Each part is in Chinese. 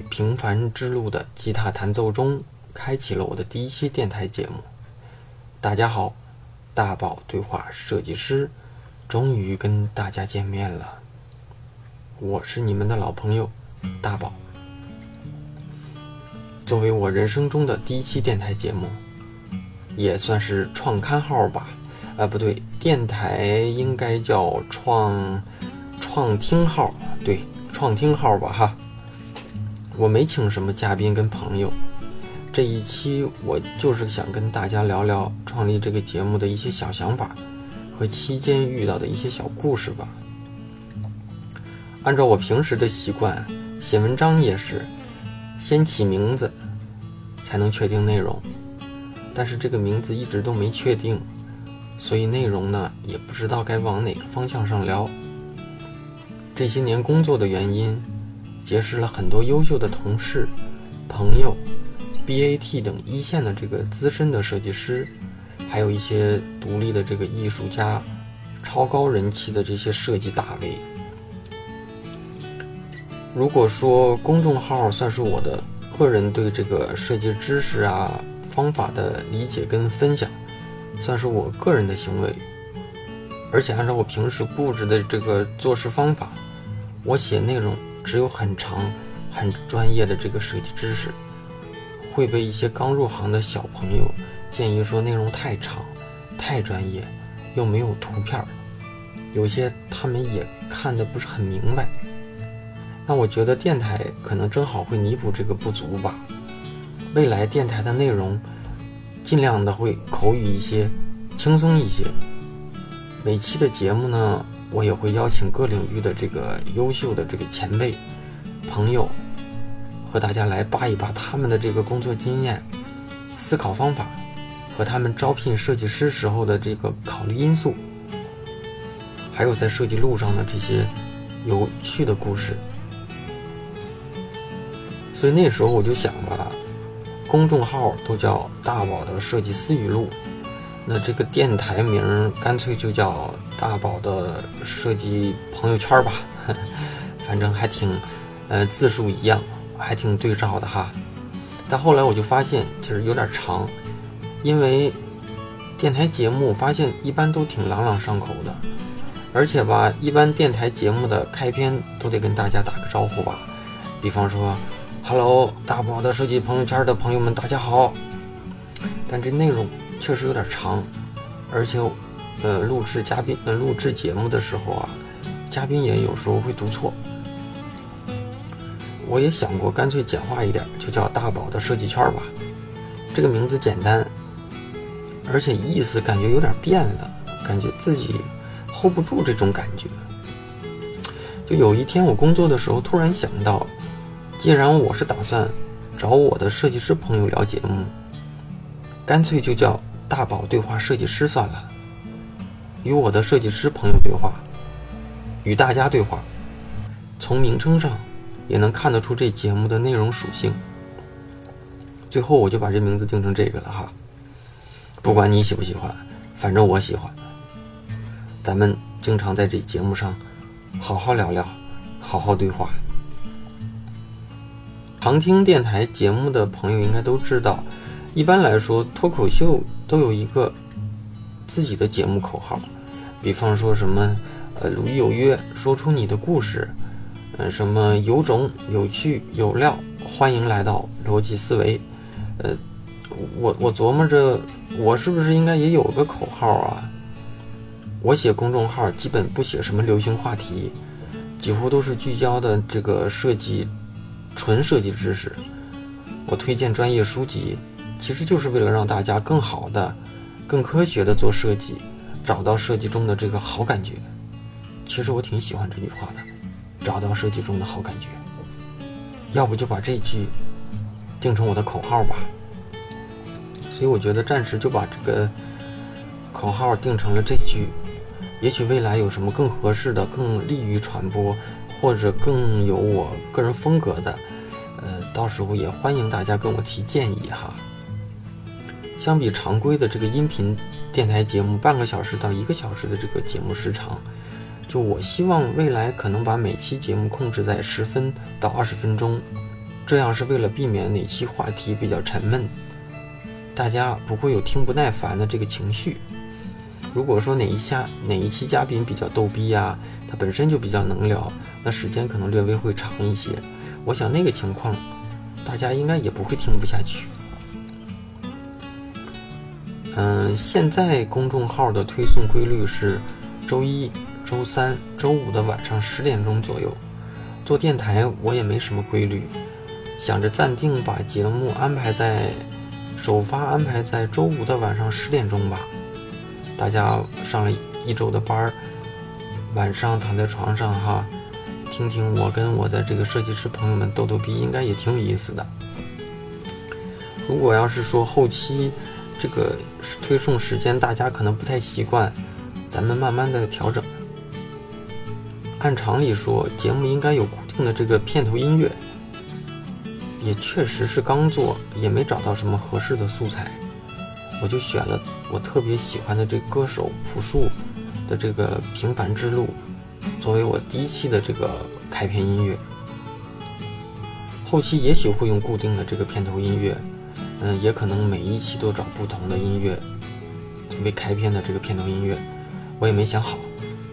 平凡之路的吉他弹奏中，开启了我的第一期电台节目。大家好，大宝对话设计师，终于跟大家见面了。我是你们的老朋友大宝。作为我人生中的第一期电台节目，也算是创刊号吧。啊，不对，电台应该叫创创听号，对，创听号吧，哈。我没请什么嘉宾跟朋友，这一期我就是想跟大家聊聊创立这个节目的一些小想法和期间遇到的一些小故事吧。按照我平时的习惯，写文章也是先起名字，才能确定内容。但是这个名字一直都没确定，所以内容呢也不知道该往哪个方向上聊。这些年工作的原因。结识了很多优秀的同事、朋友、BAT 等一线的这个资深的设计师，还有一些独立的这个艺术家、超高人气的这些设计大 V。如果说公众号算是我的个人对这个设计知识啊、方法的理解跟分享，算是我个人的行为，而且按照我平时布置的这个做事方法，我写内容。只有很长、很专业的这个设计知识，会被一些刚入行的小朋友建议说内容太长、太专业，又没有图片儿，有些他们也看得不是很明白。那我觉得电台可能正好会弥补这个不足吧。未来电台的内容尽量的会口语一些、轻松一些。每期的节目呢？我也会邀请各领域的这个优秀的这个前辈、朋友，和大家来扒一扒他们的这个工作经验、思考方法，和他们招聘设计师时候的这个考虑因素，还有在设计路上的这些有趣的故事。所以那时候我就想吧，公众号都叫大宝的设计思语录。那这个电台名干脆就叫大宝的设计朋友圈吧，反正还挺，呃，字数一样，还挺对照的哈。但后来我就发现，其实有点长，因为电台节目发现一般都挺朗朗上口的，而且吧，一般电台节目的开篇都得跟大家打个招呼吧，比方说，Hello，大宝的设计朋友圈的朋友们，大家好。但这内容。确实有点长，而且，呃，录制嘉宾呃录制节目的时候啊，嘉宾也有时候会读错。我也想过干脆简化一点，就叫大宝的设计圈吧。这个名字简单，而且意思感觉有点变了，感觉自己 hold 不住这种感觉。就有一天我工作的时候，突然想到，既然我是打算找我的设计师朋友聊节目。干脆就叫大宝对话设计师算了，与我的设计师朋友对话，与大家对话。从名称上也能看得出这节目的内容属性。最后我就把这名字定成这个了哈。不管你喜不喜欢，反正我喜欢。咱们经常在这节目上好好聊聊，好好对话。常听电台节目的朋友应该都知道。一般来说，脱口秀都有一个自己的节目口号，比方说什么“呃，鲁豫有约”，说出你的故事，嗯，什么有种、有趣、有料，欢迎来到逻辑思维。呃，我我琢磨着，我是不是应该也有个口号啊？我写公众号基本不写什么流行话题，几乎都是聚焦的这个设计，纯设计知识。我推荐专业书籍。其实就是为了让大家更好的、更科学的做设计，找到设计中的这个好感觉。其实我挺喜欢这句话的，找到设计中的好感觉。要不就把这句定成我的口号吧。所以我觉得暂时就把这个口号定成了这句。也许未来有什么更合适的、更利于传播，或者更有我个人风格的，呃，到时候也欢迎大家跟我提建议哈。相比常规的这个音频电台节目，半个小时到一个小时的这个节目时长，就我希望未来可能把每期节目控制在十分到二十分钟，这样是为了避免哪期话题比较沉闷，大家不会有听不耐烦的这个情绪。如果说哪一下哪一期嘉宾比较逗逼呀，他本身就比较能聊，那时间可能略微会长一些。我想那个情况，大家应该也不会听不下去。嗯，现在公众号的推送规律是周一、周三、周五的晚上十点钟左右。做电台我也没什么规律，想着暂定把节目安排在首发安排在周五的晚上十点钟吧。大家上了一周的班儿，晚上躺在床上哈，听听我跟我的这个设计师朋友们逗逗逼，应该也挺有意思的。如果要是说后期，这个推送时间大家可能不太习惯，咱们慢慢的调整。按常理说，节目应该有固定的这个片头音乐，也确实是刚做，也没找到什么合适的素材，我就选了我特别喜欢的这歌手朴树的这个《平凡之路》，作为我第一期的这个开篇音乐。后期也许会用固定的这个片头音乐。嗯，也可能每一期都找不同的音乐作为开篇的这个片头音乐，我也没想好，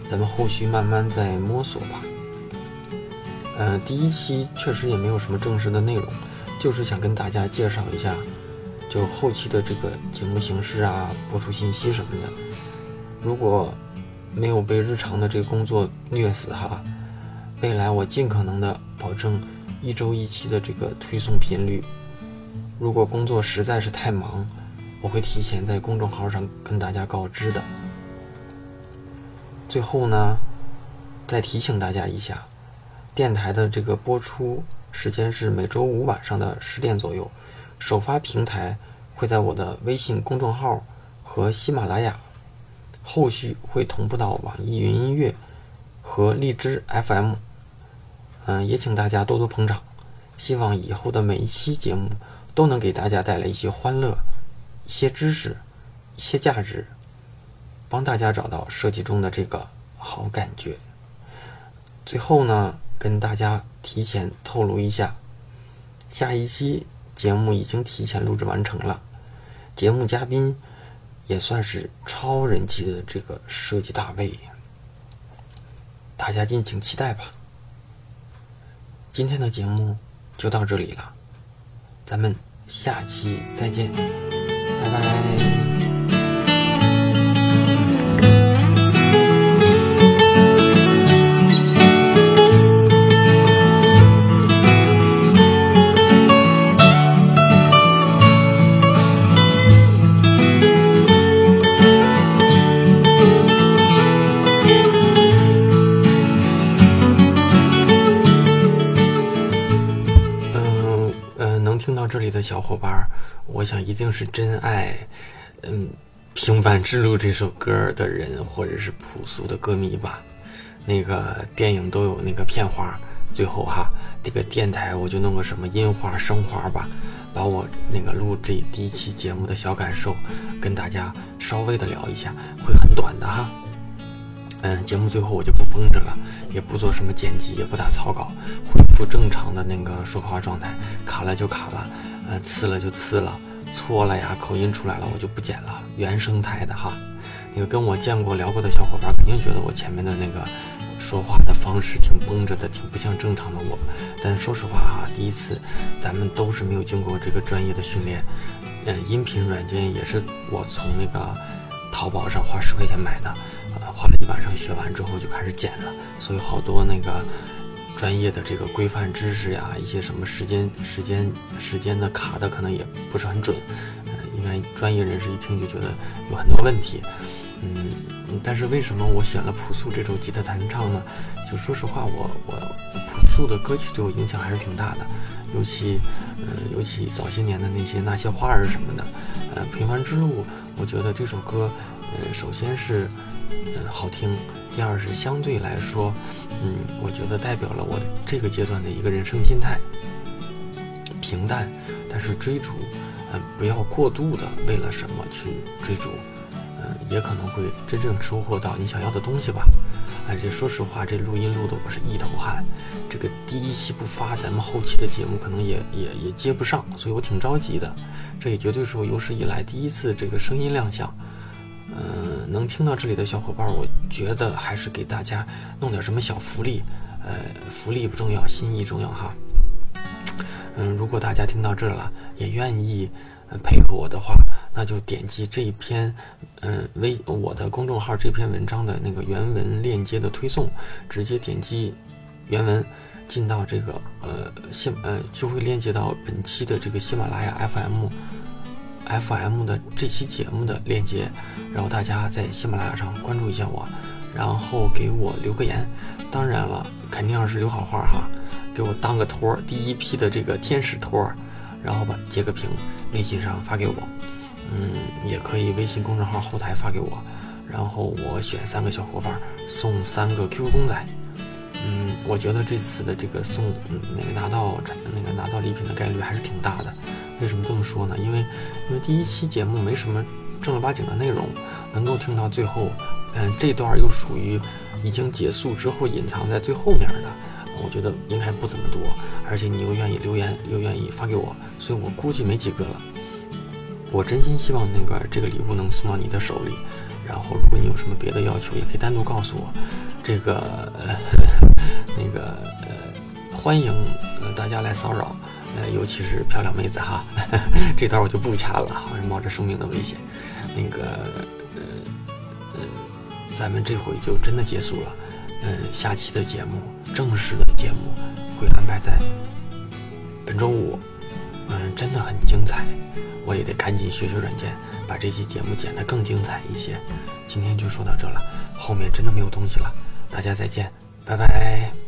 咱们后续慢慢再摸索吧。嗯，第一期确实也没有什么正式的内容，就是想跟大家介绍一下，就后期的这个节目形式啊、播出信息什么的。如果没有被日常的这个工作虐死哈，未来我尽可能的保证一周一期的这个推送频率。如果工作实在是太忙，我会提前在公众号上跟大家告知的。最后呢，再提醒大家一下，电台的这个播出时间是每周五晚上的十点左右，首发平台会在我的微信公众号和喜马拉雅，后续会同步到网易云音乐和荔枝 FM。嗯，也请大家多多捧场，希望以后的每一期节目。都能给大家带来一些欢乐、一些知识、一些价值，帮大家找到设计中的这个好感觉。最后呢，跟大家提前透露一下，下一期节目已经提前录制完成了，节目嘉宾也算是超人气的这个设计大 V，大家敬请期待吧。今天的节目就到这里了。咱们下期再见，拜拜。小伙伴，我想一定是真爱，嗯，《平凡之路》这首歌的人，或者是朴素的歌迷吧。那个电影都有那个片花，最后哈，这个电台我就弄个什么樱花、生花吧，把我那个录这第一期节目的小感受，跟大家稍微的聊一下，会很短的哈。嗯，节目最后我就不绷着了，也不做什么剪辑，也不打草稿，恢复正常的那个说话状态，卡了就卡了，嗯，刺了就刺了，错了呀，口音出来了，我就不剪了，原生态的哈。那个跟我见过聊过的小伙伴肯定觉得我前面的那个说话的方式挺绷着的，挺不像正常的我。但说实话哈，第一次咱们都是没有经过这个专业的训练，嗯，音频软件也是我从那个淘宝上花十块钱买的。呃花了一晚上学完之后就开始剪了，所以好多那个专业的这个规范知识呀，一些什么时间、时间、时间的卡的可能也不是很准，嗯，应该专业人士一听就觉得有很多问题，嗯，但是为什么我选了朴素这首吉他弹唱呢？就说实话，我我朴素的歌曲对我影响还是挺大的，尤其，嗯，尤其早些年的那些那些花儿什么的，呃，平凡之路，我觉得这首歌，呃，首先是。嗯，好听。第二是相对来说，嗯，我觉得代表了我这个阶段的一个人生心态，平淡，但是追逐，嗯，不要过度的为了什么去追逐，嗯，也可能会真正收获到你想要的东西吧。哎，这说实话，这录音录的我是一头汗。这个第一期不发，咱们后期的节目可能也也也接不上，所以我挺着急的。这也绝对是我有史以来第一次这个声音亮相。嗯，能听到这里的小伙伴，我觉得还是给大家弄点什么小福利。呃，福利不重要，心意重要哈。嗯，如果大家听到这了，也愿意配合我的话，那就点击这一篇，嗯，微我的公众号这篇文章的那个原文链接的推送，直接点击原文，进到这个呃喜呃就会链接到本期的这个喜马拉雅 FM FM 的这期节目的链接，然后大家在喜马拉雅上关注一下我，然后给我留个言，当然了，肯定要是留好话哈。给我当个托儿，第一批的这个天使托儿，然后把截个屏，微信上发给我，嗯，也可以微信公众号后台发给我，然后我选三个小伙伴送三个 QQ 公仔，嗯，我觉得这次的这个送，嗯，那个拿到那个拿到礼品的概率还是挺大的。为什么这么说呢？因为因为第一期节目没什么正儿八经的内容，能够听到最后，嗯，这段又属于已经结束之后隐藏在最后面的。我觉得应该不怎么多，而且你又愿意留言，又愿意发给我，所以我估计没几个了。我真心希望那个这个礼物能送到你的手里。然后，如果你有什么别的要求，也可以单独告诉我。这个呃 那个呃，欢迎呃大家来骚扰，呃，尤其是漂亮妹子哈。这段我就不掐了，冒着生命的危险。那个呃呃，咱们这回就真的结束了。嗯，下期的节目，正式的节目会安排在本周五。嗯，真的很精彩，我也得赶紧学学软件，把这期节目剪得更精彩一些。今天就说到这了，后面真的没有东西了，大家再见，拜拜。